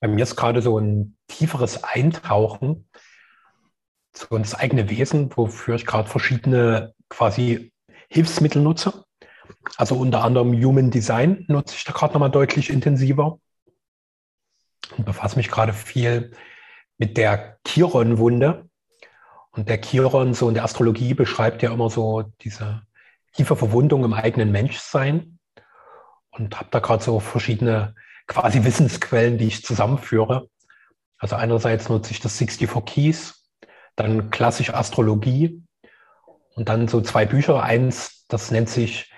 Bei mir ist gerade so ein tieferes Eintauchen so ins eigene Wesen, wofür ich gerade verschiedene quasi Hilfsmittel nutze. Also unter anderem Human Design nutze ich da gerade nochmal deutlich intensiver und befasse mich gerade viel mit der Chiron-Wunde. Und der Chiron, so in der Astrologie, beschreibt ja immer so diese tiefe Verwundung im eigenen Menschsein. Und habe da gerade so verschiedene quasi Wissensquellen, die ich zusammenführe. Also einerseits nutze ich das 64 Keys, dann klassische Astrologie und dann so zwei Bücher. Eins, das nennt sich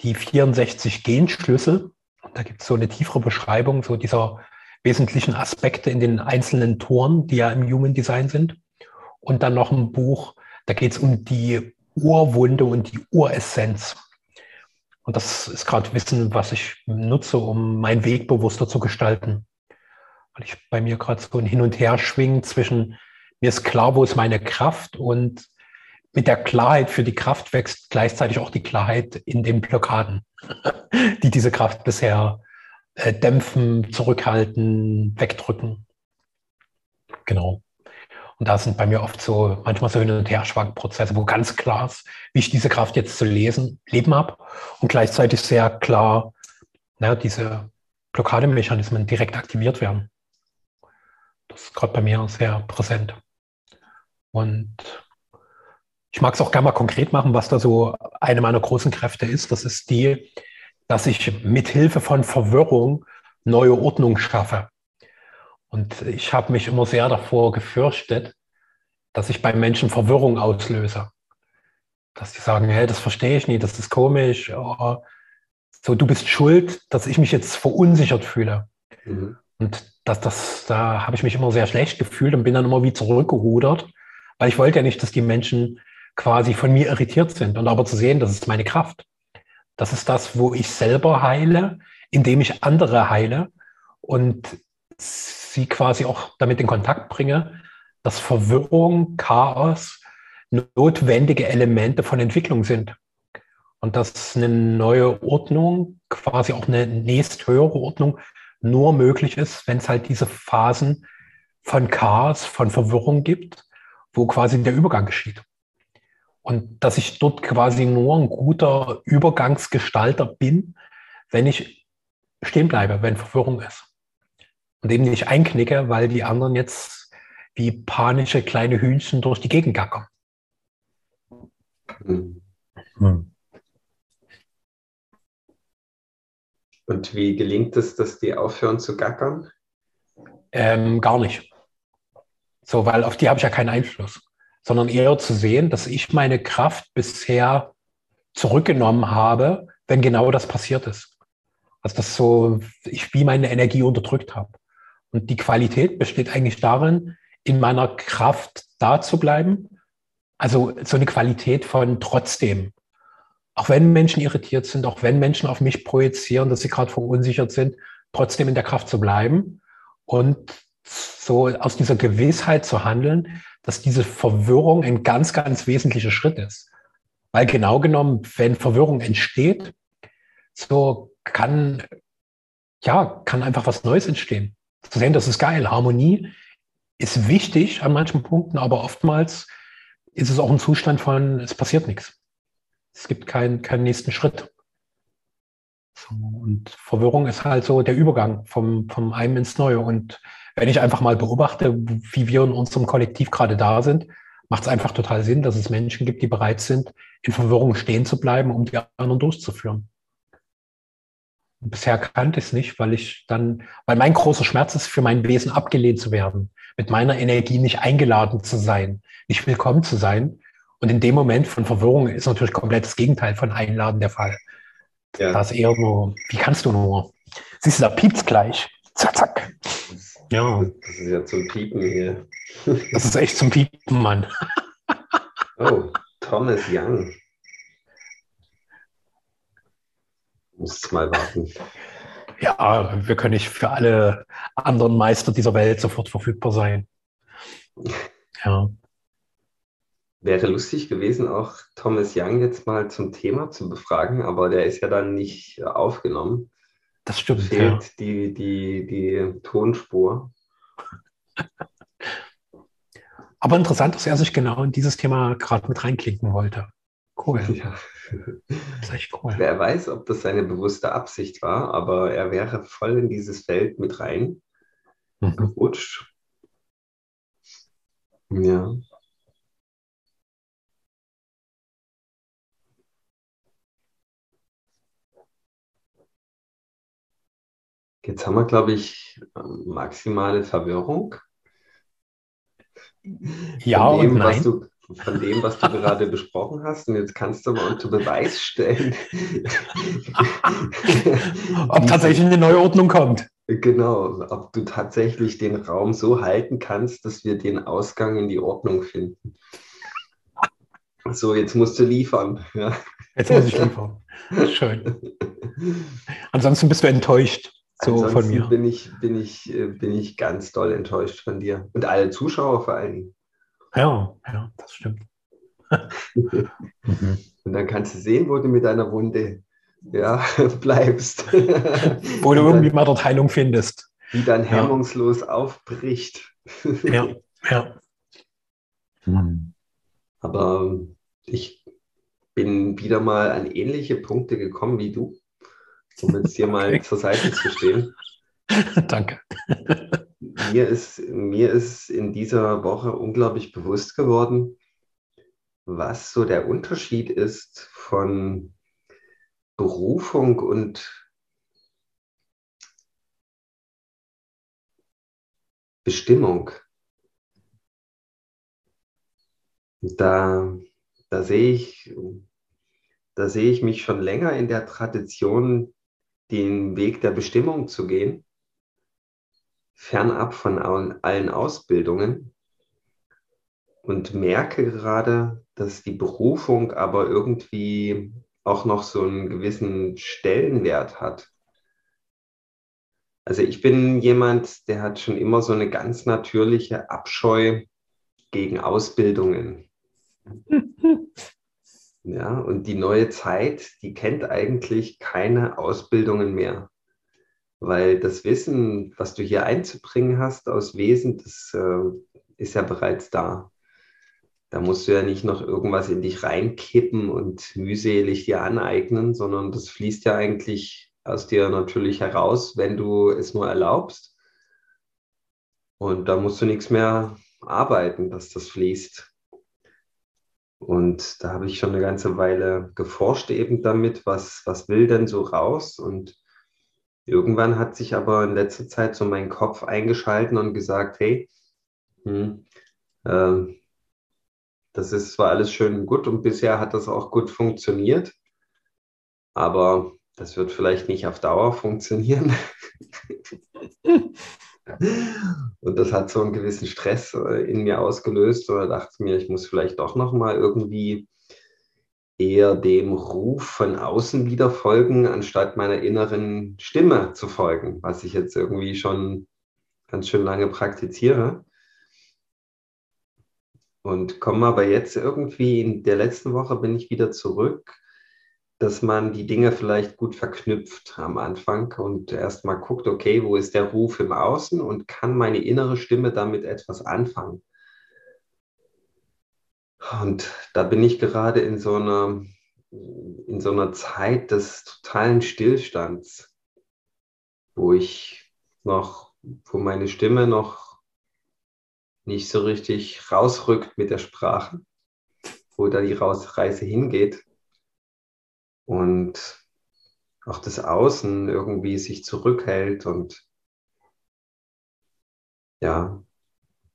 die 64 Genschlüssel. Und da gibt es so eine tiefere Beschreibung so dieser wesentlichen Aspekte in den einzelnen Toren, die ja im Human Design sind. Und dann noch ein Buch, da geht es um die Urwunde und die Uressenz. Und das ist gerade Wissen, was ich nutze, um meinen Weg bewusster zu gestalten. Weil ich bei mir gerade so ein Hin und Her schwingen zwischen, mir ist klar, wo ist meine Kraft und mit der Klarheit für die Kraft wächst gleichzeitig auch die Klarheit in den Blockaden, die diese Kraft bisher äh, dämpfen, zurückhalten, wegdrücken. Genau. Und da sind bei mir oft so manchmal so Hin- und Herschwankprozesse, wo ganz klar ist, wie ich diese Kraft jetzt zu lesen, leben habe und gleichzeitig sehr klar na, diese Blockademechanismen direkt aktiviert werden. Das ist gerade bei mir sehr präsent. Und ich mag es auch gerne mal konkret machen, was da so eine meiner großen Kräfte ist. Das ist die, dass ich mit Hilfe von Verwirrung neue Ordnung schaffe. Und ich habe mich immer sehr davor gefürchtet, dass ich bei Menschen Verwirrung auslöse. Dass die sagen, hey, das verstehe ich nicht, das ist komisch. Oh, so, du bist schuld, dass ich mich jetzt verunsichert fühle. Mhm. Und das, das, da habe ich mich immer sehr schlecht gefühlt und bin dann immer wie zurückgerudert, weil ich wollte ja nicht, dass die Menschen quasi von mir irritiert sind. Und aber zu sehen, das ist meine Kraft. Das ist das, wo ich selber heile, indem ich andere heile und sie quasi auch damit in Kontakt bringe, dass Verwirrung, Chaos notwendige Elemente von Entwicklung sind. Und dass eine neue Ordnung, quasi auch eine nächsthöhere Ordnung, nur möglich ist, wenn es halt diese Phasen von Chaos, von Verwirrung gibt, wo quasi der Übergang geschieht. Und dass ich dort quasi nur ein guter Übergangsgestalter bin, wenn ich stehen bleibe, wenn Verwirrung ist und eben nicht einknicke, weil die anderen jetzt wie panische kleine Hühnchen durch die Gegend gackern. Hm. hm. Und wie gelingt es, dass die aufhören zu gackern? Ähm, gar nicht. So, weil auf die habe ich ja keinen Einfluss, sondern eher zu sehen, dass ich meine Kraft bisher zurückgenommen habe, wenn genau das passiert ist. Also dass so ich wie meine Energie unterdrückt habe. Und die Qualität besteht eigentlich darin, in meiner Kraft da zu bleiben. Also so eine Qualität von trotzdem. Auch wenn Menschen irritiert sind, auch wenn Menschen auf mich projizieren, dass sie gerade verunsichert sind, trotzdem in der Kraft zu bleiben und so aus dieser Gewissheit zu handeln, dass diese Verwirrung ein ganz, ganz wesentlicher Schritt ist. Weil genau genommen, wenn Verwirrung entsteht, so kann, ja, kann einfach was Neues entstehen zu sehen, das ist geil. Harmonie ist wichtig an manchen Punkten, aber oftmals ist es auch ein Zustand von, es passiert nichts. Es gibt keinen, keinen nächsten Schritt. So, und Verwirrung ist halt so der Übergang vom, vom einen ins Neue. Und wenn ich einfach mal beobachte, wie wir in unserem Kollektiv gerade da sind, macht es einfach total Sinn, dass es Menschen gibt, die bereit sind, in Verwirrung stehen zu bleiben, um die anderen durchzuführen. Bisher kannte ich es nicht, weil ich dann, weil mein großer Schmerz ist, für mein Wesen abgelehnt zu werden, mit meiner Energie nicht eingeladen zu sein, nicht willkommen zu sein. Und in dem Moment von Verwirrung ist natürlich komplett das Gegenteil von Einladen der Fall. Ja. Da ist eher nur, wie kannst du nur? Siehst du, da piept's gleich. Zack, zack. Ja. Das ist ja zum Piepen hier. Das ist echt zum Piepen, Mann. Oh, Thomas Young. Muss mal warten. Ja, wir können nicht für alle anderen Meister dieser Welt sofort verfügbar sein. Ja. Wäre lustig gewesen, auch Thomas Young jetzt mal zum Thema zu befragen, aber der ist ja dann nicht aufgenommen. Das stimmt. Fehlt Ja. die, die, die Tonspur. Aber interessant, dass er sich genau in dieses Thema gerade mit reinklinken wollte. Cool. Ja. Das ist echt cool. Wer weiß, ob das seine bewusste Absicht war, aber er wäre voll in dieses Feld mit rein Mhm. gerutscht. Ja. Jetzt haben wir, glaube ich, maximale Verwirrung. Ja dem, und nein. du, von dem, was du gerade besprochen hast. Und jetzt kannst du mal unter Beweis stellen. Ob tatsächlich eine Neuordnung kommt. Genau, ob du tatsächlich den Raum so halten kannst, dass wir den Ausgang in die Ordnung finden. So, jetzt musst du liefern. Ja. Jetzt muss ich liefern. Schön. Ansonsten bist du enttäuscht so von Ansonsten mir. Bin ich, bin, ich, äh, bin ich ganz doll enttäuscht von dir. Und alle Zuschauer vor allen Dingen. Ja, ja, das stimmt. Mhm. Und dann kannst du sehen, wo du mit deiner Wunde ja, bleibst. Wo du Wie irgendwie mal dort Heilung findest. Wie dann Ja. hemmungslos aufbricht. Ja, ja. Aber ich bin wieder mal an ähnliche Punkte gekommen wie du, um jetzt hier mal Okay. zur Seite zu stehen. Danke. Mir ist, mir ist in dieser Woche unglaublich bewusst geworden, was so der Unterschied ist von Berufung und Bestimmung. Da, da sehe ich, da sehe ich mich schon länger in der Tradition, den Weg der Bestimmung zu gehen, fernab von allen Ausbildungen und merke gerade, dass die Berufung aber irgendwie auch noch so einen gewissen Stellenwert hat. Also ich bin jemand, der hat schon immer so eine ganz natürliche Abscheu gegen Ausbildungen. Ja, und die neue Zeit, die kennt eigentlich keine Ausbildungen mehr, weil das Wissen, was du hier einzubringen hast aus Wesen, das äh, ist ja bereits da. Da musst du ja nicht noch irgendwas in dich reinkippen und mühselig dir aneignen, sondern das fließt ja eigentlich aus dir natürlich heraus, wenn du es nur erlaubst. Und da musst du nichts mehr arbeiten, dass das fließt. Und da habe ich schon eine ganze Weile geforscht eben damit, was, was will denn so raus? Und irgendwann hat sich aber in letzter Zeit so mein Kopf eingeschalten und gesagt, hey, hm, äh, das ist zwar alles schön und gut und bisher hat das auch gut funktioniert, aber das wird vielleicht nicht auf Dauer funktionieren. Und das hat so einen gewissen Stress äh, in mir ausgelöst. Oder dachte mir, ich muss vielleicht doch noch mal irgendwie eher dem Ruf von außen wieder folgen, anstatt meiner inneren Stimme zu folgen, was ich jetzt irgendwie schon ganz schön lange praktiziere. Und komme aber jetzt irgendwie in der letzten Woche bin ich wieder zurück, dass man die Dinge vielleicht gut verknüpft am Anfang und erstmal guckt, okay, wo ist der Ruf im Außen und kann meine innere Stimme damit etwas anfangen. Und da bin ich gerade in so einer, in so einer Zeit des totalen Stillstands, wo ich noch, wo meine Stimme noch nicht so richtig rausrückt mit der Sprache, wo da die Reise hingeht. Und auch das Außen irgendwie sich zurückhält und ja,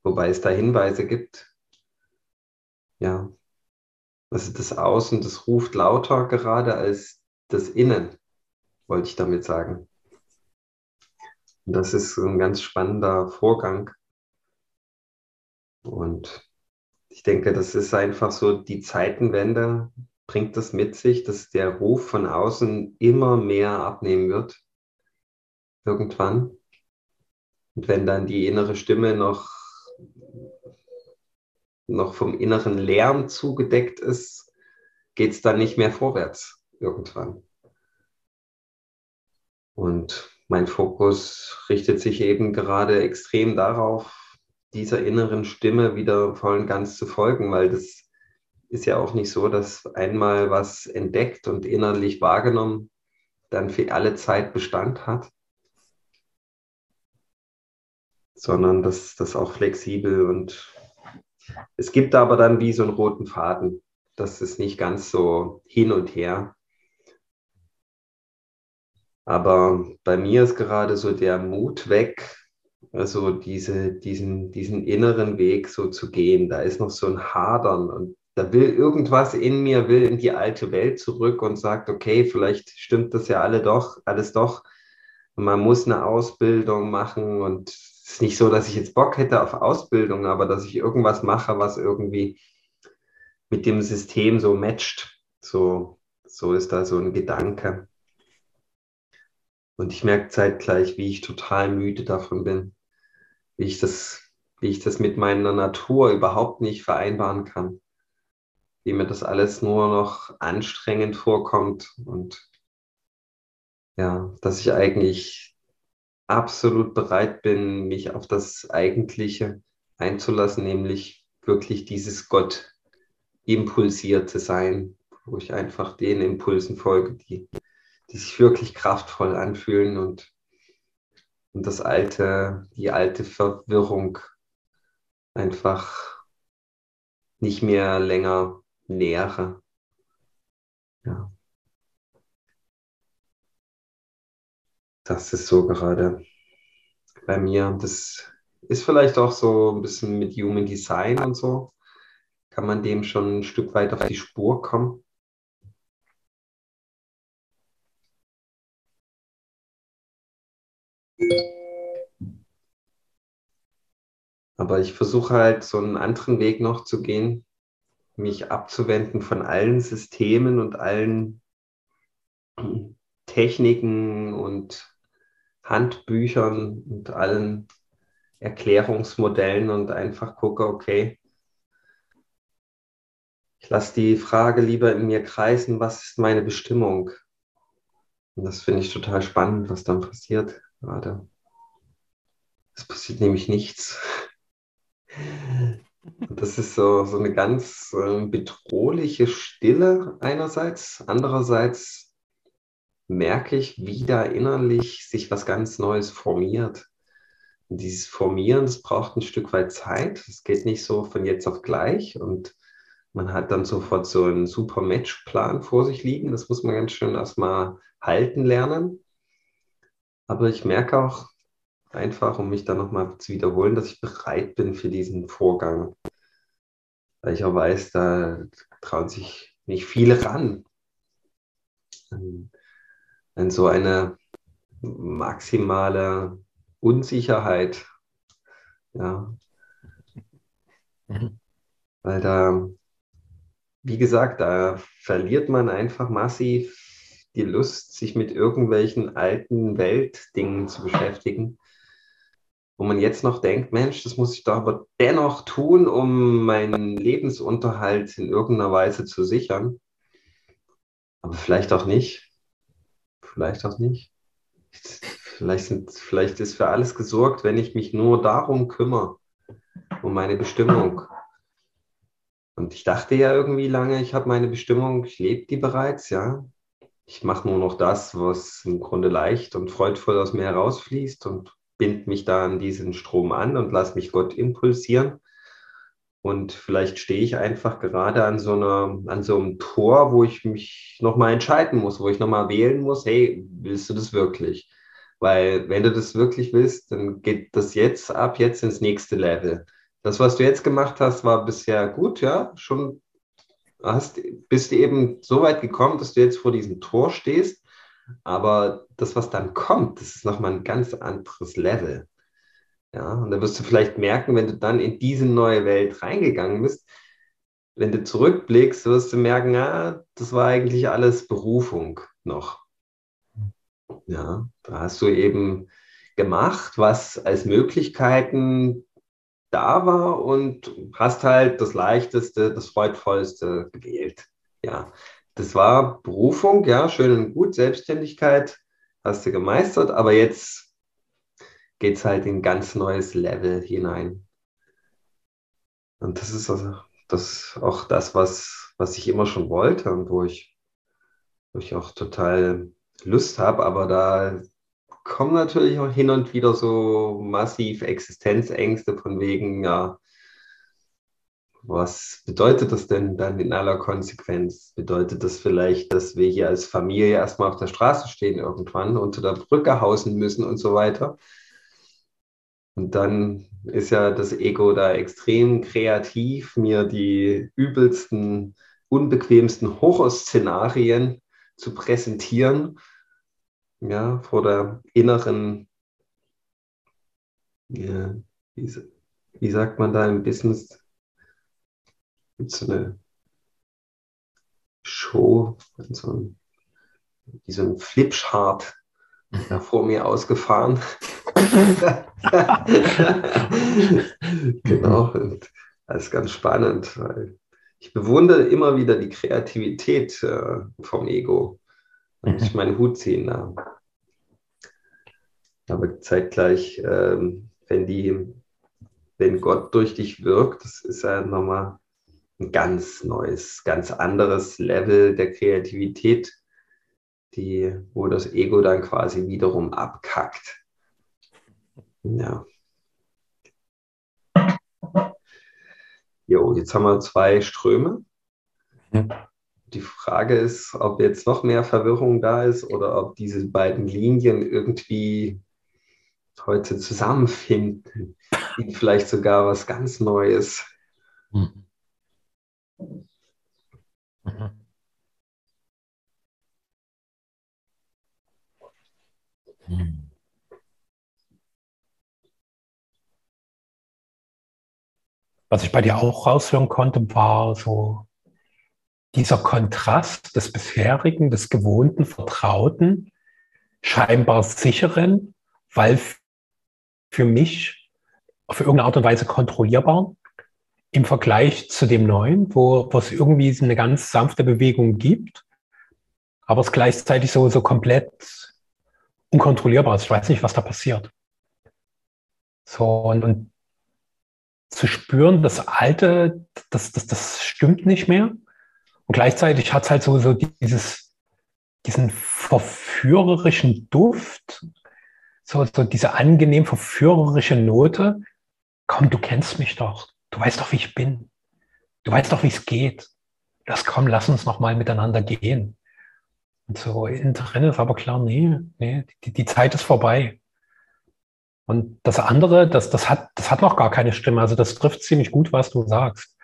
wobei es da Hinweise gibt, ja, also das Außen, das ruft lauter gerade als das Innen, wollte ich damit sagen. Und das ist ein ganz spannender Vorgang. Und ich denke, das ist einfach so die Zeitenwende, bringt das mit sich, dass der Ruf von außen immer mehr abnehmen wird. Irgendwann. Und wenn dann die innere Stimme noch, noch vom inneren Lärm zugedeckt ist, geht es dann nicht mehr vorwärts irgendwann. Und mein Fokus richtet sich eben gerade extrem darauf, dieser inneren Stimme wieder voll und ganz zu folgen, weil das ist ja auch nicht so, dass einmal was entdeckt und innerlich wahrgenommen dann für alle Zeit Bestand hat, sondern dass das auch flexibel und es gibt aber dann wie so einen roten Faden. Das ist nicht ganz so hin und her. Aber bei mir ist gerade so der Mut weg, also diese, diesen, diesen inneren Weg so zu gehen. Da ist noch so ein Hadern und da will irgendwas in mir, will in die alte Welt zurück und sagt, okay, vielleicht stimmt das ja alle doch, alles doch. Man muss eine Ausbildung machen und es ist nicht so, dass ich jetzt Bock hätte auf Ausbildung, aber dass ich irgendwas mache, was irgendwie mit dem System so matcht. So, so ist da so ein Gedanke. Und ich merke zeitgleich, wie ich total müde davon bin, wie ich das, wie ich das mit meiner Natur überhaupt nicht vereinbaren kann wie mir das alles nur noch anstrengend vorkommt und ja, dass ich eigentlich absolut bereit bin, mich auf das Eigentliche einzulassen, nämlich wirklich dieses Gott impulsierte Sein, wo ich einfach den Impulsen folge, die, die sich wirklich kraftvoll anfühlen und, und das alte, die alte Verwirrung einfach nicht mehr länger nähere. Ja. Das ist so gerade bei mir. Das ist vielleicht auch so ein bisschen mit Human Design und so. Kann man dem schon ein Stück weit auf die Spur kommen? Aber ich versuche halt so einen anderen Weg noch zu gehen, mich abzuwenden von allen Systemen und allen Techniken und Handbüchern und allen Erklärungsmodellen und einfach gucke, okay, ich lasse die Frage lieber in mir kreisen, was ist meine Bestimmung? Und das finde ich total spannend, was dann passiert gerade. Es passiert nämlich nichts. Das ist so, so eine ganz äh, bedrohliche Stille einerseits. Andererseits merke ich, wie da innerlich sich was ganz Neues formiert. Und dieses Formieren, das braucht ein Stück weit Zeit. Es geht nicht so von jetzt auf gleich und man hat dann sofort so einen super Matchplan vor sich liegen. Das muss man ganz schön erstmal halten lernen. Aber ich merke auch, einfach, um mich da nochmal zu wiederholen, dass ich bereit bin für diesen Vorgang. Weil ich auch weiß, da trauen sich nicht viele ran. An, an so eine maximale Unsicherheit. Ja. Mhm. Weil da, wie gesagt, da verliert man einfach massiv die Lust, sich mit irgendwelchen alten Weltdingen zu beschäftigen wo man jetzt noch denkt, Mensch, das muss ich doch aber dennoch tun, um meinen Lebensunterhalt in irgendeiner Weise zu sichern. Aber vielleicht auch nicht. Vielleicht auch nicht. Vielleicht, sind, vielleicht ist für alles gesorgt, wenn ich mich nur darum kümmere, um meine Bestimmung. Und ich dachte ja irgendwie lange, ich habe meine Bestimmung, ich lebe die bereits, ja. Ich mache nur noch das, was im Grunde leicht und freudvoll aus mir herausfließt und bind mich da an diesen Strom an und lass mich Gott impulsieren. Und vielleicht stehe ich einfach gerade an so, einer, an so einem Tor, wo ich mich nochmal entscheiden muss, wo ich nochmal wählen muss, hey, willst du das wirklich? Weil wenn du das wirklich willst, dann geht das jetzt ab jetzt ins nächste Level. Das, was du jetzt gemacht hast, war bisher gut, ja, schon hast, bist du eben so weit gekommen, dass du jetzt vor diesem Tor stehst aber das, was dann kommt, das ist nochmal ein ganz anderes Level. Ja, und da wirst du vielleicht merken, wenn du dann in diese neue Welt reingegangen bist, wenn du zurückblickst, wirst du merken, ah, das war eigentlich alles Berufung noch. Ja, da hast du eben gemacht, was als Möglichkeiten da war und hast halt das Leichteste, das Freudvollste gewählt. Ja, das war Berufung, ja, schön und gut, Selbstständigkeit hast du gemeistert, aber jetzt geht es halt in ein ganz neues Level hinein. Und das ist also das auch das, was, was ich immer schon wollte und wo ich, wo ich auch total Lust habe, aber da kommen natürlich auch hin und wieder so massiv Existenzängste von wegen, ja, was bedeutet das denn dann in aller Konsequenz? Bedeutet das vielleicht, dass wir hier als Familie erstmal auf der Straße stehen irgendwann, unter der Brücke hausen müssen und so weiter? Und dann ist ja das Ego da extrem kreativ, mir die übelsten, unbequemsten Horrorszenarien zu präsentieren, ja, vor der inneren, ja, wie, wie sagt man da im Business, gibt so eine Show, so ein, wie so ein Flipchart da vor mir ausgefahren. genau, und das ist ganz spannend, weil ich bewundere immer wieder die Kreativität äh, vom Ego. Und ich meinen Hut ziehen da. Aber zeitgleich, ähm, wenn die, wenn Gott durch dich wirkt, das ist ja nochmal ein ganz neues, ganz anderes Level der Kreativität, die, wo das Ego dann quasi wiederum abkackt. Ja. Jo, jetzt haben wir zwei Ströme. Ja. Die Frage ist, ob jetzt noch mehr Verwirrung da ist oder ob diese beiden Linien irgendwie heute zusammenfinden. Vielleicht sogar was ganz Neues. Mhm. Mhm. Was ich bei dir auch raushören konnte, war so dieser Kontrast des bisherigen, des gewohnten, vertrauten, scheinbar sicheren, weil für mich auf irgendeine Art und Weise kontrollierbar im Vergleich zu dem neuen, wo, wo es irgendwie eine ganz sanfte Bewegung gibt, aber es gleichzeitig so, so komplett unkontrollierbar ist. Ich weiß nicht, was da passiert. So, und, und zu spüren, das Alte, das, das, das stimmt nicht mehr. Und gleichzeitig hat es halt so, so dieses, diesen verführerischen Duft, so, so diese angenehm verführerische Note. Komm, du kennst mich doch. Du weißt doch, wie ich bin. Du weißt doch, wie es geht. Das komm, lass uns noch mal miteinander gehen. Und so innen drin ist aber klar, nee, nee, die, die Zeit ist vorbei. Und das andere, das, das, hat, das hat noch gar keine Stimme. Also das trifft ziemlich gut, was du sagst.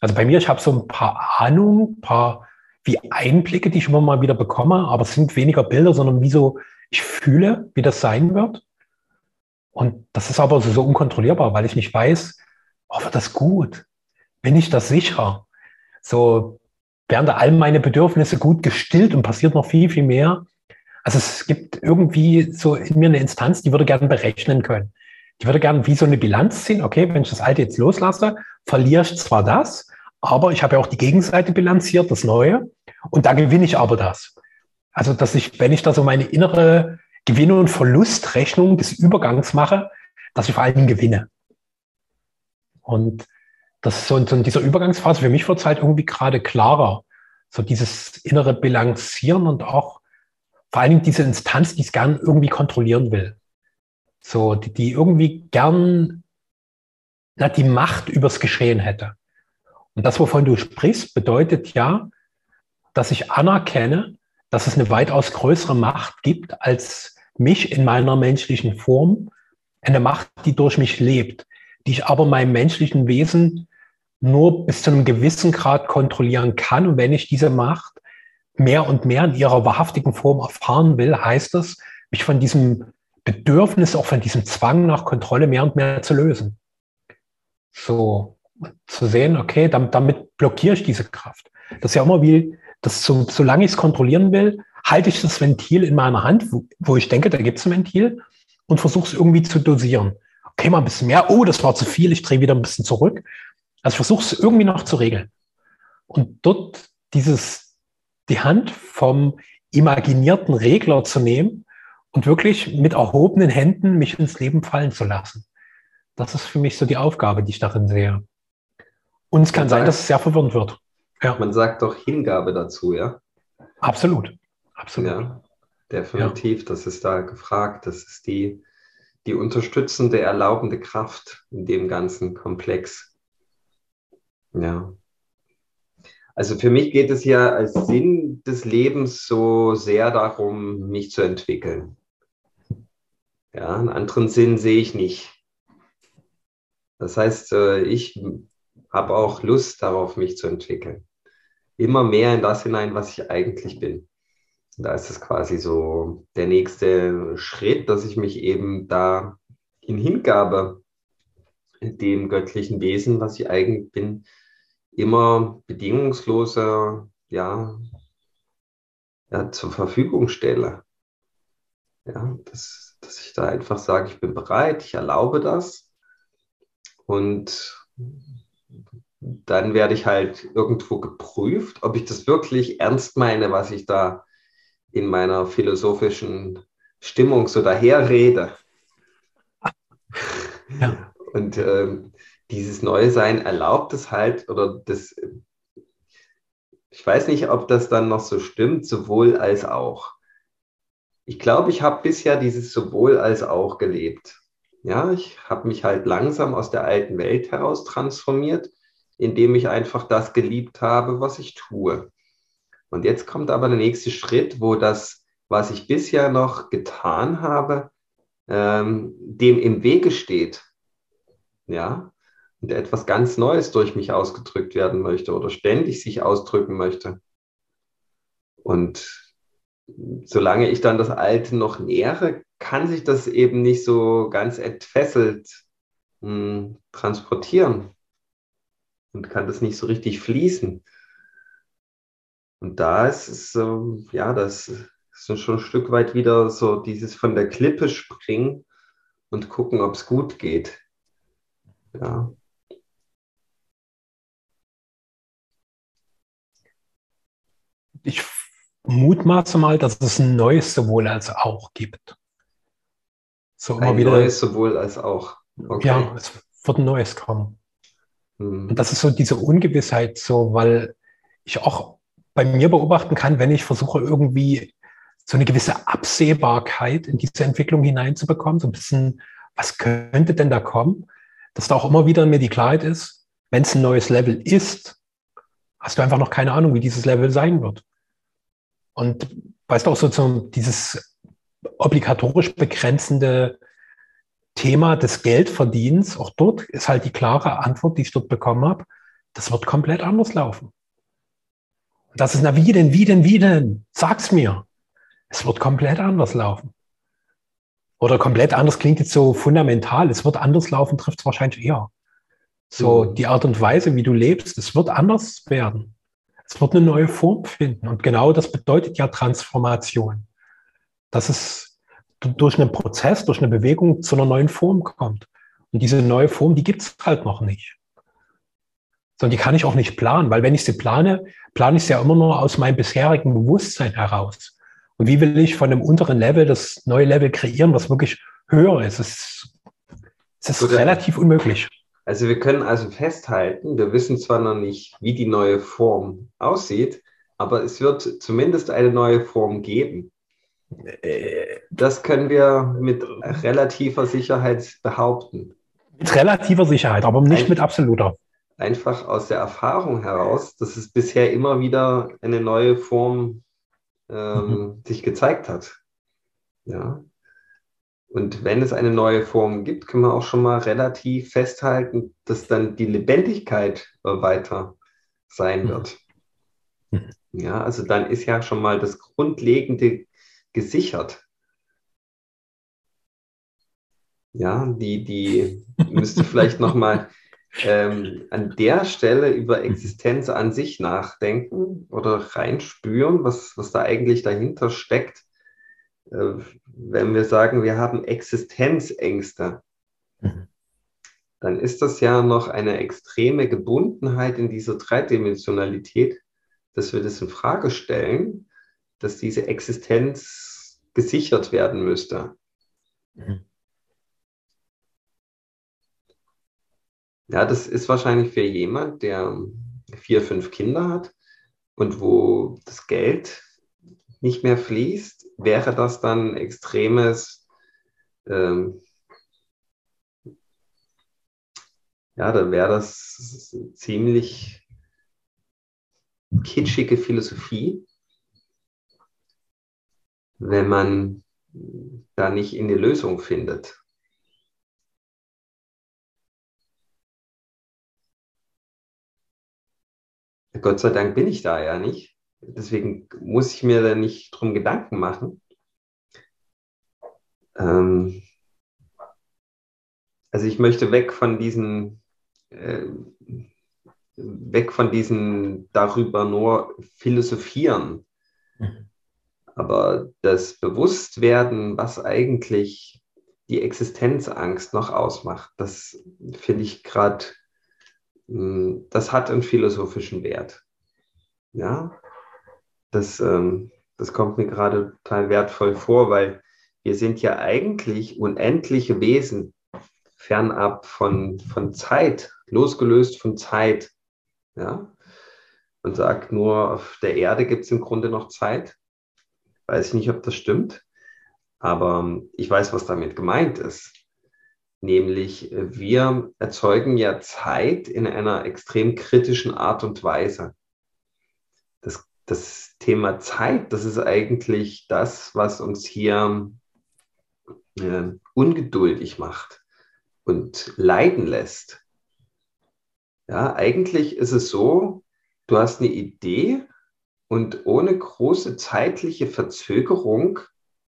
Also bei mir, ich habe so ein paar Ahnungen, ein paar wie Einblicke, die ich immer mal wieder bekomme, aber es sind weniger Bilder, sondern wie so, ich fühle, wie das sein wird. Und das ist aber so, so unkontrollierbar, weil ich nicht weiß, oh, wird das gut? Bin ich das sicher? So werden da all meine Bedürfnisse gut gestillt und passiert noch viel, viel mehr. Also es gibt irgendwie so in mir eine Instanz, die würde gerne berechnen können. Die würde gerne wie so eine Bilanz ziehen. Okay, wenn ich das Alte jetzt loslasse, verliere ich zwar das, aber ich habe ja auch die Gegenseite bilanziert, das Neue. Und da gewinne ich aber das. Also, dass ich, wenn ich da so meine innere Gewinn- und Verlustrechnung des Übergangs mache, dass ich vor Dingen gewinne. Und das ist so, so in dieser Übergangsphase, für mich wird es halt irgendwie gerade klarer. So dieses innere Bilanzieren und auch vor allen Dingen diese Instanz, die es gern irgendwie kontrollieren will. So, die, die irgendwie gern na, die Macht übers Geschehen hätte. Und das, wovon du sprichst, bedeutet ja, dass ich anerkenne, dass es eine weitaus größere Macht gibt als mich in meiner menschlichen Form. Eine Macht, die durch mich lebt, die ich aber meinem menschlichen Wesen nur bis zu einem gewissen Grad kontrollieren kann. Und wenn ich diese Macht mehr und mehr in ihrer wahrhaftigen Form erfahren will, heißt es, mich von diesem Bedürfnis, auch von diesem Zwang nach Kontrolle mehr und mehr zu lösen. So, zu sehen, okay, damit, damit blockiere ich diese Kraft. Das ist ja immer wie, das so, solange ich es kontrollieren will, halte ich das Ventil in meiner Hand, wo, wo ich denke, da gibt es ein Ventil und versuche es irgendwie zu dosieren. Okay, mal ein bisschen mehr. Oh, das war zu viel. Ich drehe wieder ein bisschen zurück. Also versuche es irgendwie noch zu regeln. Und dort dieses, die Hand vom imaginierten Regler zu nehmen und wirklich mit erhobenen Händen mich ins Leben fallen zu lassen. Das ist für mich so die Aufgabe, die ich darin sehe. Und es kann sein, dass es sehr verwirrend wird. Ja. Man sagt doch Hingabe dazu, ja? Absolut. Absolut. Ja, definitiv. Ja. Das ist da gefragt. Das ist die, die unterstützende, erlaubende Kraft in dem ganzen Komplex. Ja. Also für mich geht es ja als Sinn des Lebens so sehr darum, mich zu entwickeln. Ja, einen anderen Sinn sehe ich nicht. Das heißt, äh, ich habe auch Lust darauf, mich zu entwickeln. Immer mehr in das hinein, was ich eigentlich bin. Da ist es quasi so der nächste Schritt, dass ich mich eben da in Hingabe dem göttlichen Wesen, was ich eigentlich bin, immer bedingungsloser ja, ja, zur Verfügung stelle. Ja, dass, dass ich da einfach sage, ich bin bereit, ich erlaube das. Und dann werde ich halt irgendwo geprüft, ob ich das wirklich ernst meine, was ich da in meiner philosophischen Stimmung so daherrede. Ja. Und ähm, dieses Neue Sein erlaubt es halt, oder das, ich weiß nicht, ob das dann noch so stimmt, sowohl als auch. Ich glaube, ich habe bisher dieses sowohl als auch gelebt. Ja, ich habe mich halt langsam aus der alten Welt heraus transformiert, indem ich einfach das geliebt habe, was ich tue. Und jetzt kommt aber der nächste Schritt, wo das, was ich bisher noch getan habe, ähm, dem im Wege steht. Ja, und etwas ganz Neues durch mich ausgedrückt werden möchte oder ständig sich ausdrücken möchte. Und solange ich dann das Alte noch nähere, kann sich das eben nicht so ganz entfesselt mh, hm, transportieren und kann das nicht so richtig fließen. Und da ist es, äh, ja, das ist schon ein Stück weit wieder so dieses von der Klippe springen und gucken, ob es gut geht. Ja. Ich mutmaße mal, dass es ein neues sowohl als auch gibt. So immer ein wieder. Neues sowohl als auch. Okay. Ja, es wird ein neues kommen. Hm. Und das ist so diese Ungewissheit, so, weil ich auch bei mir beobachten kann, wenn ich versuche, irgendwie so eine gewisse Absehbarkeit in diese Entwicklung hineinzubekommen, so ein bisschen, was könnte denn da kommen, dass da auch immer wieder mir die Klarheit ist, wenn es ein neues Level ist, hast du einfach noch keine Ahnung, wie dieses Level sein wird. Und weißt du auch so, dieses obligatorisch begrenzende Thema des Geldverdienens, auch dort ist halt die klare Antwort, die ich dort bekommen habe, das wird komplett anders laufen. Das ist, na wie denn, wie denn, wie denn? Sag's mir. Es wird komplett anders laufen. Oder komplett anders klingt jetzt so fundamental. Es wird anders laufen, trifft es wahrscheinlich eher. So mhm. die Art und Weise, wie du lebst, es wird anders werden. Es wird eine neue Form finden. Und genau das bedeutet ja Transformation. Dass es durch einen Prozess, durch eine Bewegung zu einer neuen Form kommt. Und diese neue Form, die gibt es halt noch nicht. Sondern die kann ich auch nicht planen, weil wenn ich sie plane, plane ich sie ja immer nur aus meinem bisherigen Bewusstsein heraus. Und wie will ich von einem unteren Level das neue Level kreieren, was wirklich höher ist? Es ist, es ist relativ unmöglich. Also wir können also festhalten, wir wissen zwar noch nicht, wie die neue Form aussieht, aber es wird zumindest eine neue Form geben. Äh, das können wir mit relativer Sicherheit behaupten. Mit relativer Sicherheit, aber nicht Ein, mit absoluter. Einfach aus der Erfahrung heraus, dass es bisher immer wieder eine neue Form ähm, mhm. sich gezeigt hat. Ja. Und wenn es eine neue Form gibt, können wir auch schon mal relativ festhalten, dass dann die Lebendigkeit weiter sein mhm. wird. Mhm. Ja, also dann ist ja schon mal das Grundlegende gesichert. Ja, die, die müsste vielleicht noch mal ähm, an der Stelle über Existenz an sich nachdenken oder reinspüren, was, was da eigentlich dahinter steckt äh, wenn wir sagen, wir haben Existenzängste, mhm. dann ist das ja noch eine extreme Gebundenheit in dieser Dreidimensionalität, dass wir das in Frage stellen, dass diese Existenz gesichert werden müsste. Mhm. Ja, das ist wahrscheinlich für jemand, der vier, fünf Kinder hat und wo das Geld nicht mehr fließt, wäre das dann extremes, ähm, ja, dann wäre das ziemlich kitschige Philosophie, wenn man da nicht in die Lösung findet. Gott sei Dank bin ich da ja nicht. Deswegen muss ich mir da nicht drum Gedanken machen. Ähm also ich möchte weg von diesen, äh, weg von diesen darüber nur philosophieren. Mhm. Aber das Bewusstwerden, was eigentlich die Existenzangst noch ausmacht, das finde ich gerade hm, das hat einen philosophischen Wert. Ja, das, ähm, das kommt mir gerade total wertvoll vor, weil wir sind ja eigentlich unendliche Wesen, fernab von, von Zeit, losgelöst von Zeit. Ja, man sagt nur, auf der Erde gibt es im Grunde noch Zeit. Weiß ich nicht, ob das stimmt, aber ich weiß, was damit gemeint ist. Nämlich äh, wir erzeugen ja Zeit in einer extrem kritischen Art und Weise. Das, Thema Zeit, das ist eigentlich das, was uns hier äh, ungeduldig macht und leiden lässt. Ja, eigentlich ist es so, du hast eine Idee und ohne große zeitliche Verzögerung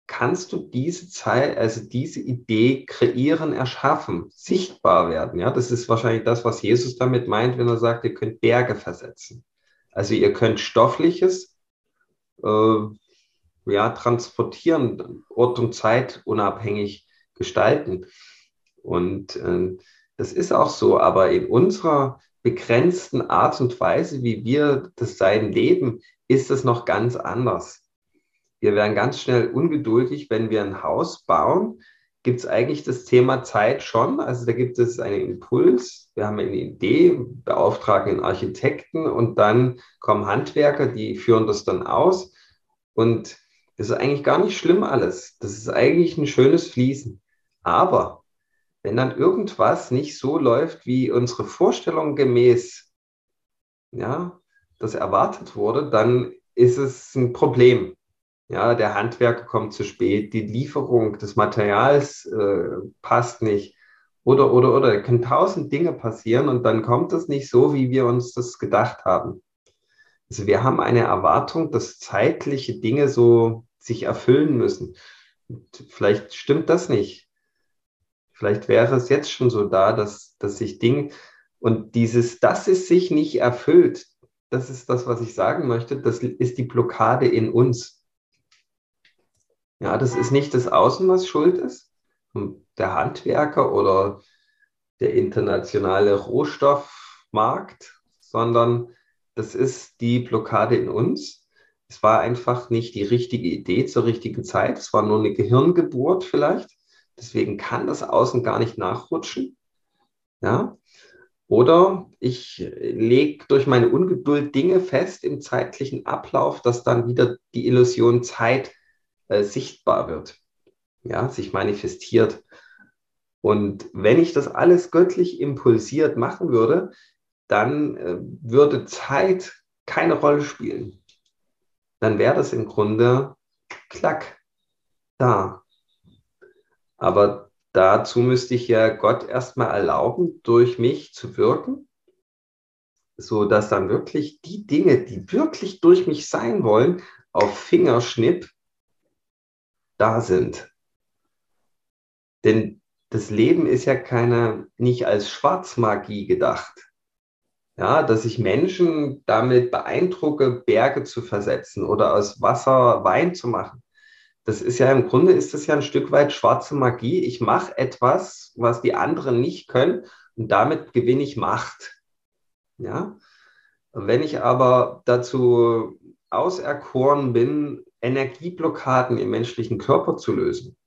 kannst du diese Zeit, also diese Idee kreieren, erschaffen, sichtbar werden. Ja, das ist wahrscheinlich das, was Jesus damit meint, wenn er sagt, ihr könnt Berge versetzen. Also ihr könnt Stoffliches äh, ja, transportieren, Ort und Zeit unabhängig gestalten. Und äh, das ist auch so, aber in unserer begrenzten Art und Weise, wie wir das Sein leben, ist es noch ganz anders wir werden ganz schnell ungeduldig, wenn wir ein Haus bauen. Gibt es eigentlich das Thema Zeit schon? Also da gibt es einen Impuls, wir haben eine Idee, beauftragen einen Architekten und dann kommen Handwerker, die führen das dann aus. Und das ist eigentlich gar nicht schlimm alles. Das ist eigentlich ein schönes Fließen. Aber wenn dann irgendwas nicht so läuft, wie unsere Vorstellung gemäß ja, das erwartet wurde, dann ist es ein Problem. Ja, der Handwerker kommt zu spät, die Lieferung des Materials äh, passt nicht. Oder, oder, oder. Da können tausend Dinge passieren und dann kommt es nicht so, wie wir uns das gedacht haben. Also wir haben eine Erwartung, dass zeitliche Dinge so sich erfüllen müssen. Und vielleicht stimmt das nicht. Vielleicht wäre es jetzt schon so da, dass, dass sich Dinge und dieses, dass es sich nicht erfüllt, das ist das, was ich sagen möchte, das ist die Blockade in uns. Ja, das ist nicht das Außen, was schuld ist, der Handwerker oder der internationale Rohstoffmarkt, sondern das ist die Blockade in uns. Es war einfach nicht die richtige Idee zur richtigen Zeit. Es war nur eine Gehirngeburt vielleicht. Deswegen kann das Außen gar nicht nachrutschen. Ja. Oder ich lege durch meine Ungeduld Dinge fest im zeitlichen Ablauf, dass dann wieder die Illusion Zeit äh, sichtbar wird, ja, sich manifestiert. Und wenn ich das alles göttlich impulsiert machen würde, dann äh, würde Zeit keine Rolle spielen. Dann wäre das im Grunde klack da. Aber dazu müsste ich ja Gott erstmal erlauben, durch mich zu wirken, so dass dann wirklich die Dinge, die wirklich durch mich sein wollen, auf Fingerschnipp da sind. Denn das Leben ist ja keine, nicht als Schwarzmagie gedacht. Ja, dass ich Menschen damit beeindrucke, Berge zu versetzen oder aus Wasser Wein zu machen. Das ist ja im Grunde ist das ja ein Stück weit schwarze Magie. Ich mache etwas, was die anderen nicht können und damit gewinne ich Macht. Ja, wenn ich aber dazu auserkoren bin, Energieblockaden im menschlichen Körper zu lösen.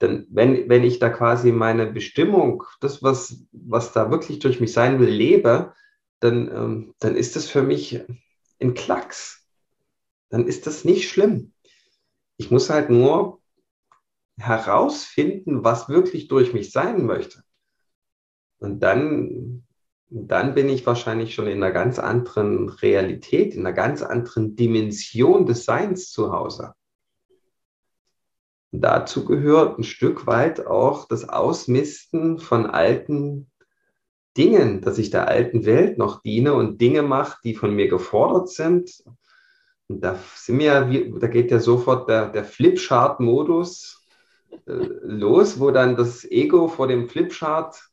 Denn wenn, wenn ich da quasi meine Bestimmung, das, was, was da wirklich durch mich sein will, lebe, dann, ähm, dann ist das für mich ein Klacks. Dann ist das nicht schlimm. Ich muss halt nur herausfinden, was wirklich durch mich sein möchte. Und dann, dann bin ich wahrscheinlich schon in einer ganz anderen Realität, in einer ganz anderen Dimension des Seins zu Hause. Und dazu gehört ein Stück weit auch das Ausmisten von alten Dingen, dass ich der alten Welt noch diene und Dinge mache, die von mir gefordert sind. Und da sind wir, da geht ja sofort der, der Flipchart-Modus äh, los, wo dann das Ego vor dem Flipchart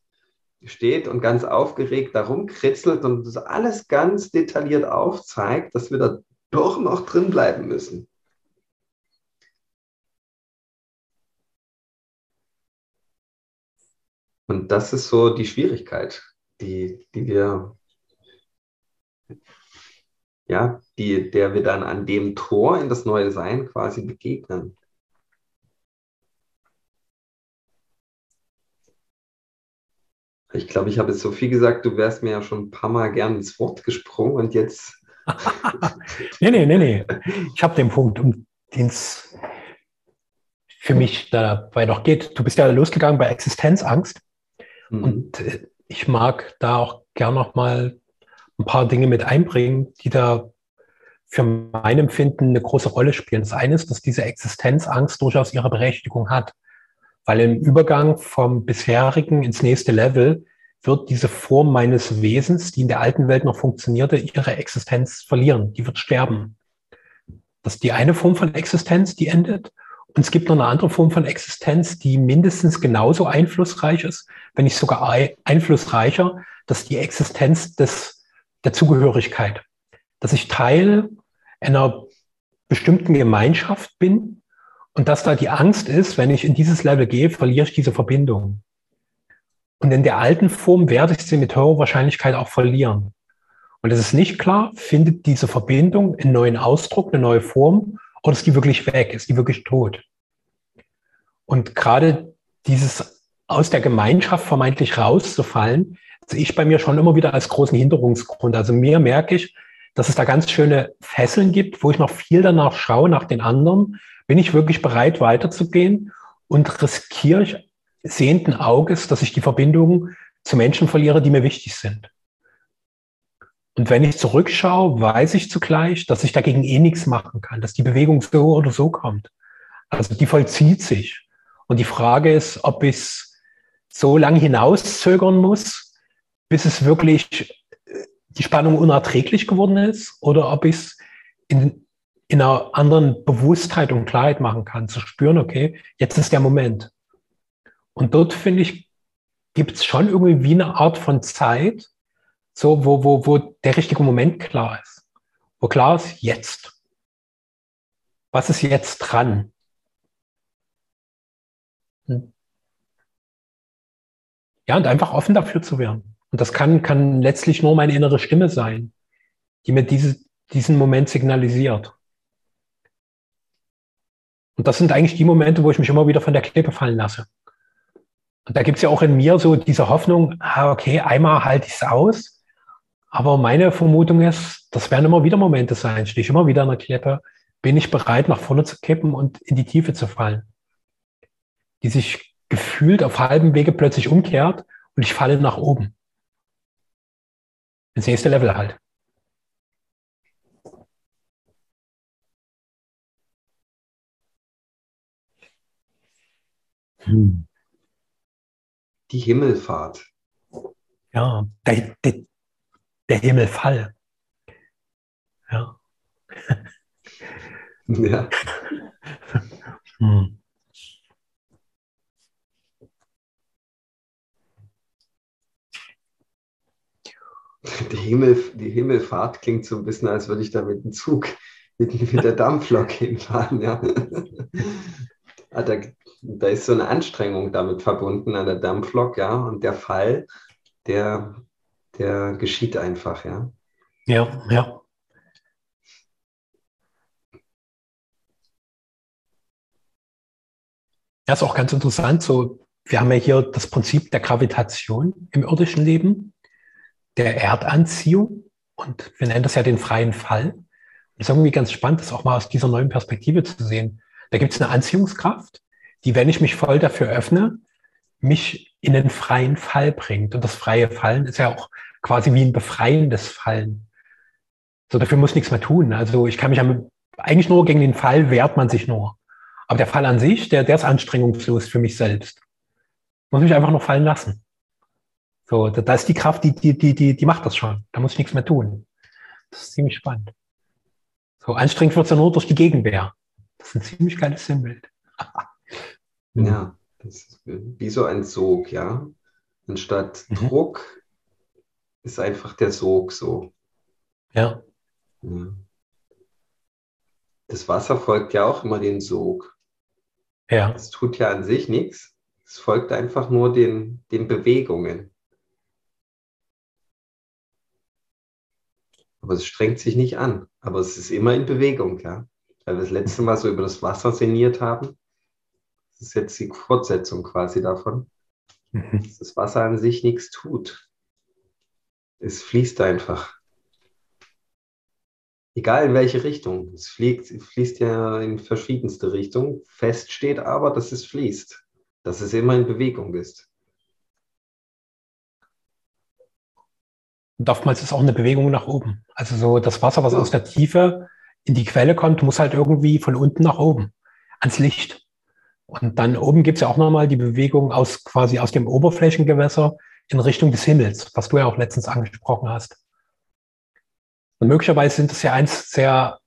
steht und ganz aufgeregt darum kritzelt und das alles ganz detailliert aufzeigt, dass wir da doch noch drin bleiben müssen. Und das ist so die Schwierigkeit die, die wir, ja, die, der wir dann an dem Tor in das neue Sein quasi begegnen. Ich glaube, ich habe jetzt so viel gesagt, du wärst mir ja schon ein paar Mal gern ins Wort gesprungen und jetzt. nee, nee, nee, nee. Ich habe den Punkt, um den es für mich dabei noch geht. Du bist ja losgegangen bei Existenzangst. Mhm. Und äh, ich mag da auch gern noch mal ein paar Dinge mit einbringen, die da für mein Empfinden eine große Rolle spielen. Das eine ist, dass diese Existenzangst durchaus ihre Berechtigung hat, weil im Übergang vom bisherigen ins nächste Level wird diese Form meines Wesens, die in der alten Welt noch funktionierte, ihre Existenz verlieren. Die wird sterben. Das ist die eine Form von Existenz, die endet. Und es gibt noch eine andere Form von Existenz, die mindestens genauso einflussreich ist, wenn nicht sogar einflussreicher, das ist die Existenz des, der Zugehörigkeit. Dass ich Teil einer bestimmten Gemeinschaft bin und dass da die Angst ist, wenn ich in dieses Level gehe, verliere ich diese Verbindung. Und in der alten Form werde ich sie mit hoher Wahrscheinlichkeit auch verlieren. Und es ist nicht klar, findet diese Verbindung einen neuen Ausdruck, eine neue Form oder ist die wirklich weg? Ist die wirklich tot? Und gerade dieses aus der Gemeinschaft vermeintlich rauszufallen, sehe ich bei mir schon immer wieder als großen Hinderungsgrund. Also mir merke ich, dass es da ganz schöne Fesseln gibt, wo ich noch viel danach schaue, nach den anderen. Bin ich wirklich bereit, weiterzugehen? Und riskiere ich sehenden Auges, dass ich die Verbindungen zu Menschen verliere, die mir wichtig sind? Und wenn ich zurückschaue, weiß ich zugleich, dass ich dagegen eh nichts machen kann, dass die Bewegung so oder so kommt. Also die vollzieht sich. Und die Frage ist, ob ich es so lange hinauszögern muss, bis es wirklich äh, die Spannung unerträglich geworden ist, oder ob ich es in, in einer anderen Bewusstheit und Klarheit machen kann, zu spüren, okay, jetzt ist der Moment. Und dort finde ich, gibt es schon irgendwie wie eine Art von Zeit, so, wo, wo, wo der richtige Moment klar ist. Wo klar ist, jetzt. Was ist jetzt dran? Hm. Ja, und einfach offen dafür zu werden. Und das kann, kann letztlich nur meine innere Stimme sein, die mir diese, diesen Moment signalisiert. Und das sind eigentlich die Momente, wo ich mich immer wieder von der Klippe fallen lasse. Und da gibt es ja auch in mir so diese Hoffnung, ah, okay, einmal halte ich es aus aber meine Vermutung ist, das werden immer wieder Momente sein. Stehe ich immer wieder an der Klippe, bin ich bereit, nach vorne zu kippen und in die Tiefe zu fallen. Die sich gefühlt auf halbem Wege plötzlich umkehrt und ich falle nach oben. Ins nächste Level halt. Hm. Die Himmelfahrt. Ja, der, der, der Himmelfall. Ja. ja. hm. Die, Himmel, die Himmelfahrt klingt so ein bisschen, als würde ich da mit dem Zug, mit, mit der Dampflok hinfahren. Ja. Ah, da, da ist so eine Anstrengung damit verbunden an der Dampflok, ja, und der Fall, der, der geschieht einfach, ja. Ja, ja. Ja, ist auch ganz interessant. So, wir haben ja hier das Prinzip der Gravitation im irdischen Leben, der Erdanziehung und wir nennen das ja den freien Fall. Und ist irgendwie ganz spannend, das auch mal aus dieser neuen Perspektive zu sehen. Da gibt es eine Anziehungskraft die, wenn ich mich voll dafür öffne, mich in den freien Fall bringt. Und das freie Fallen ist ja auch quasi wie ein befreiendes Fallen. So, dafür muss nichts mehr tun. Also ich kann mich eigentlich nur gegen den Fall wehrt man sich nur. Aber der Fall an sich, der, der ist anstrengungslos für mich selbst. Muss mich einfach nur fallen lassen. So, da, da ist die Kraft, die, die, die, die, die macht das schon. Da muss ich nichts mehr tun. Das ist ziemlich spannend. So anstrengend wird es ja nur durch die Gegenwehr. Das ist ein ziemlich geiles Sinnbild. ja, das ist wie so ein Sog, ja. Anstatt mhm. Druck ist einfach der Sog so. Ja. ja. Das Wasser folgt ja auch immer den Sog. Ja. Es tut ja an sich nichts. Es folgt einfach nur den, den Bewegungen. Aber es strengt sich nicht an. Aber es ist immer in Bewegung, ja. Weil wir das letzte Mal so über das Wasser sinniert haben. Ist jetzt die Fortsetzung quasi davon. Mhm. Dass das Wasser an sich nichts tut. Es fließt einfach. Egal in welche Richtung. Es fliegt, fließt ja in verschiedenste Richtungen. Fest steht aber, dass es fließt. Dass es immer in Bewegung ist. Und oftmals ist auch eine Bewegung nach oben. Also so das Wasser, was aus der Tiefe in die Quelle kommt, muss halt irgendwie von unten nach oben ans Licht. Und dann oben gibt es ja auch nochmal die Bewegung aus quasi aus dem Oberflächengewässer in Richtung des Himmels, was du ja auch letztens angesprochen hast. Und möglicherweise sind das ja eins sehr,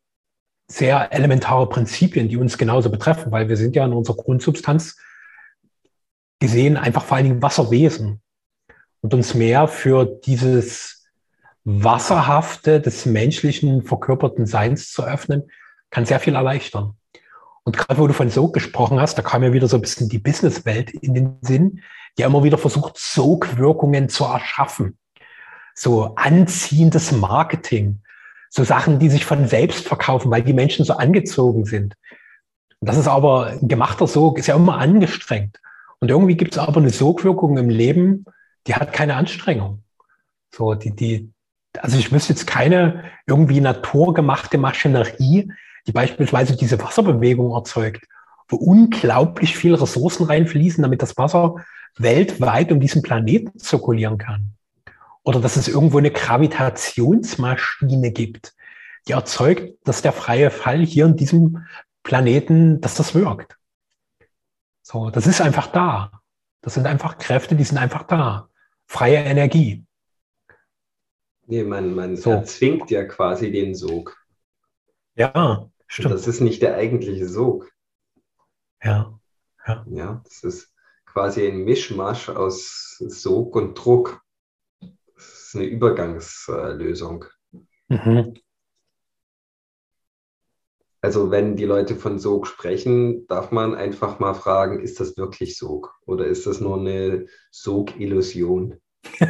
sehr elementare Prinzipien, die uns genauso betreffen, weil wir sind ja in unserer Grundsubstanz gesehen einfach vor allen Dingen Wasserwesen und uns mehr für dieses Wasserhafte des menschlichen verkörperten Seins zu öffnen, kann sehr viel erleichtern. Und gerade wo du von Sog gesprochen hast, da kam ja wieder so ein bisschen die Businesswelt in den Sinn, die immer wieder versucht, Sogwirkungen zu erschaffen. So anziehendes Marketing, so Sachen, die sich von selbst verkaufen, weil die Menschen so angezogen sind. Und das ist aber, ein gemachter Sog ist ja immer angestrengt. Und irgendwie gibt es aber eine Sogwirkung im Leben, die hat keine Anstrengung. So, die, die, also ich wüsste jetzt keine irgendwie naturgemachte Maschinerie, die beispielsweise diese Wasserbewegung erzeugt, wo unglaublich viel Ressourcen reinfließen, damit das Wasser weltweit um diesen Planeten zirkulieren kann. Oder dass es irgendwo eine Gravitationsmaschine gibt, die erzeugt, dass der freie Fall hier in diesem Planeten, dass das wirkt. So, das ist einfach da. Das sind einfach Kräfte, die sind einfach da. Freie Energie. Nee, man, man so. erzwingt ja quasi den Sog. Ja, stimmt. Das ist nicht der eigentliche Sog. Ja. Ja, ja das ist quasi ein Mischmasch aus Sog und Druck. Das ist eine Übergangslösung. Mhm. Also wenn die Leute von Sog sprechen, darf man einfach mal fragen, ist das wirklich Sog oder ist das nur eine Sog-Illusion?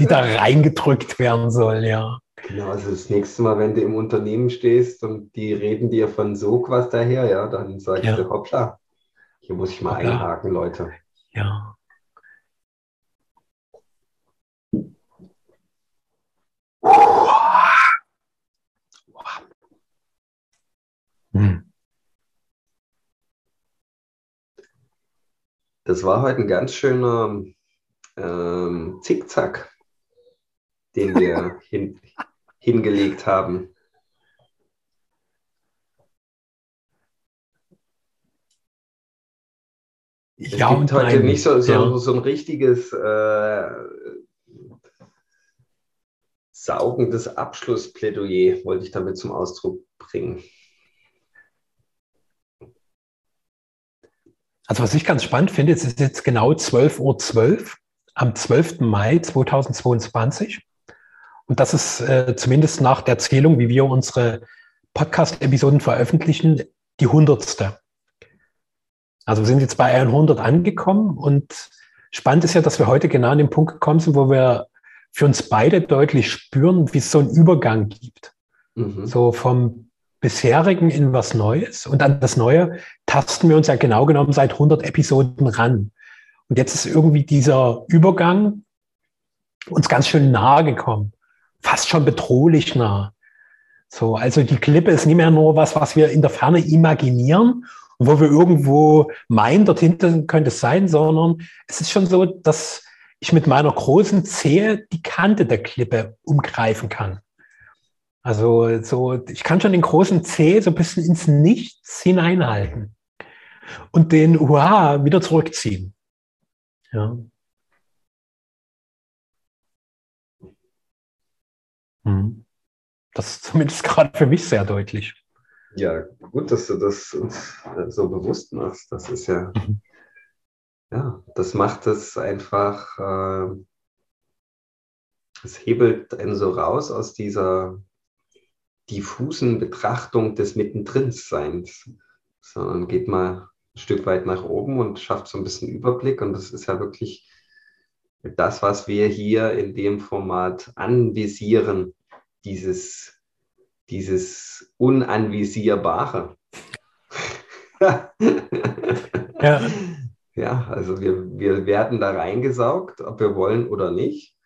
die da reingedrückt werden soll, ja. Genau, also das nächste Mal, wenn du im Unternehmen stehst und die reden dir von Sog was daher, ja, dann sagst ja. du, hoppla, hier muss ich mal hoppla. einhaken, Leute. Ja. Hm. Das war heute ein ganz schöner ähm, Zickzack, den wir hin, hingelegt haben. Es ja, gibt heute ein, nicht so, so, ja. so, ein richtiges äh, saugendes Abschlussplädoyer, wollte ich damit zum Ausdruck bringen. Also was ich ganz spannend finde, es ist jetzt genau 12.12 Uhr 12, am 12. Mai 2022. Und das ist äh, zumindest nach der Zählung, wie wir unsere Podcast-Episoden veröffentlichen, die hundertste. Also wir sind jetzt bei 100 angekommen und spannend ist ja, dass wir heute genau an den Punkt gekommen sind, wo wir für uns beide deutlich spüren, wie es so einen Übergang gibt. Mhm. So vom bisherigen in was Neues und an das Neue tasten wir uns ja genau genommen seit 100 Episoden ran. Und jetzt ist irgendwie dieser Übergang uns ganz schön nahe gekommen, fast schon bedrohlich nah. So, also die Klippe ist nicht mehr nur was, was wir in der Ferne imaginieren und wo wir irgendwo meinen, dorthin könnte es sein, sondern es ist schon so, dass ich mit meiner großen Zehe die Kante der Klippe umgreifen kann. Also so, ich kann schon den großen Zeh so ein bisschen ins Nichts hineinhalten und den Uha wieder zurückziehen. Ja. Das ist zumindest gerade für mich sehr deutlich. Ja, gut, dass du das uns so bewusst machst. Das ist ja, mhm. ja, das macht es einfach, äh, es hebelt einen so raus aus dieser diffusen Betrachtung des Mittendrin-Seins, sondern geht mal ein Stück weit nach oben und schafft so ein bisschen Überblick. Und das ist ja wirklich das, was wir hier in dem Format anvisieren, dieses, dieses Unanvisierbare. ja. ja, also wir, wir werden da reingesaugt, ob wir wollen oder nicht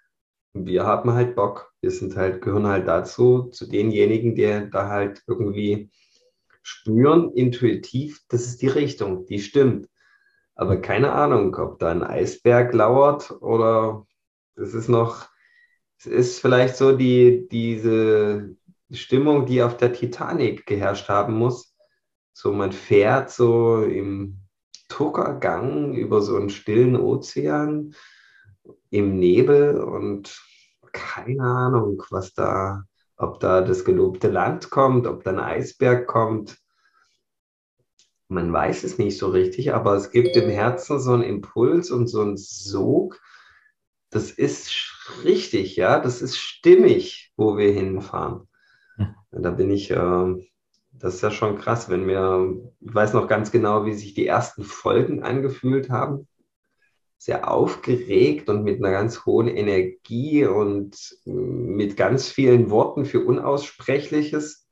wir haben halt Bock. Wir sind halt, gehören halt dazu, zu denjenigen, die da halt irgendwie spüren, intuitiv, das ist die Richtung, die stimmt. Aber keine Ahnung, ob da ein Eisberg lauert oder es ist noch, es ist vielleicht so die, diese Stimmung, die auf der Titanic geherrscht haben muss. So, man fährt so im Tuckergang über so einen stillen Ozean im Nebel und keine Ahnung, was da, ob da das gelobte Land kommt, ob da ein Eisberg kommt. Man weiß es nicht so richtig, aber es gibt im Herzen so einen Impuls und so einen Sog. Das ist richtig, ja, das ist stimmig, wo wir hinfahren. Da bin ich, äh, das ist ja schon krass, wenn wir, ich weiß noch ganz genau, wie sich die ersten Folgen angefühlt haben sehr aufgeregt und mit einer ganz hohen Energie und mit ganz vielen Worten für Unaussprechliches.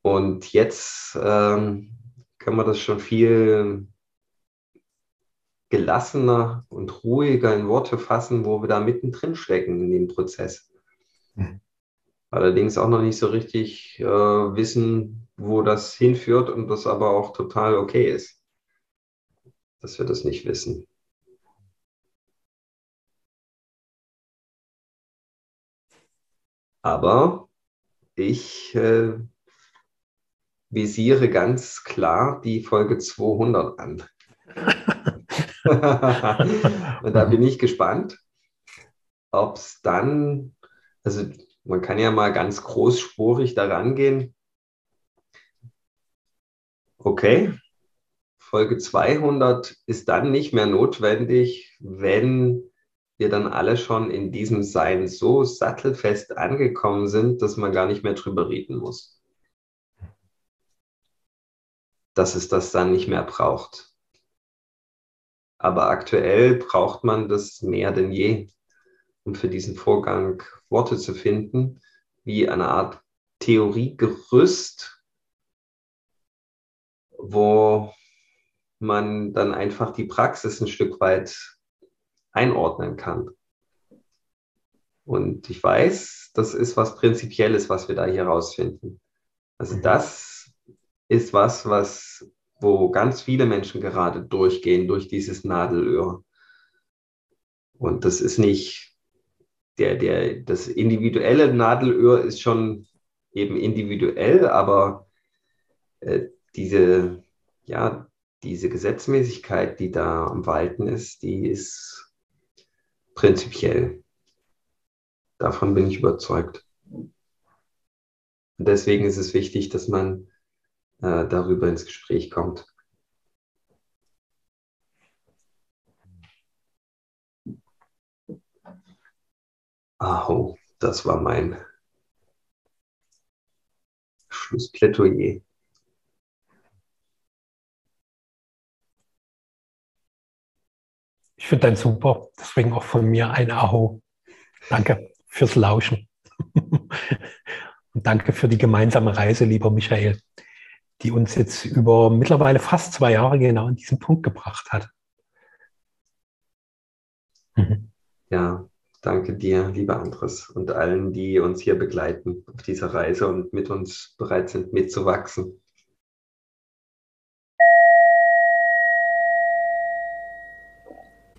Und jetzt ähm, kann man das schon viel gelassener und ruhiger in Worte fassen, wo wir da mittendrin stecken in dem Prozess. Mhm. Allerdings auch noch nicht so richtig äh, wissen, wo das hinführt und das aber auch total okay ist, dass wir das nicht wissen. Aber ich äh, visiere ganz klar die Folge 200 an. Und da bin ich gespannt, ob es dann, also man kann ja mal ganz großspurig daran gehen. Okay, Folge 200 ist dann nicht mehr notwendig, wenn wir dann alle schon in diesem Sein so sattelfest angekommen sind, dass man gar nicht mehr drüber reden muss. Dass es das dann nicht mehr braucht. Aber aktuell braucht man das mehr denn je, um für diesen Vorgang Worte zu finden, wie eine Art Theoriegerüst, wo man dann einfach die Praxis ein Stück weit einordnen kann. Und ich weiß, das ist was Prinzipielles, was wir da hier rausfinden. Also mhm. das ist was, was, wo ganz viele Menschen gerade durchgehen, durch dieses Nadelöhr. Und das ist nicht, der, der, das individuelle Nadelöhr ist schon eben individuell, aber äh, diese, ja, diese Gesetzmäßigkeit, die da am Walten ist, die ist Prinzipiell. Davon bin ich überzeugt. Und deswegen ist es wichtig, dass man äh, darüber ins Gespräch kommt. Aho, das war mein Schlussplädoyer. Ich finde dein super. Deswegen auch von mir ein Aho. Danke fürs Lauschen. Und danke für die gemeinsame Reise, lieber Michael, die uns jetzt über mittlerweile fast zwei Jahre genau an diesen Punkt gebracht hat. Mhm. Ja, danke dir, lieber Andres, und allen, die uns hier begleiten auf dieser Reise und mit uns bereit sind, mitzuwachsen.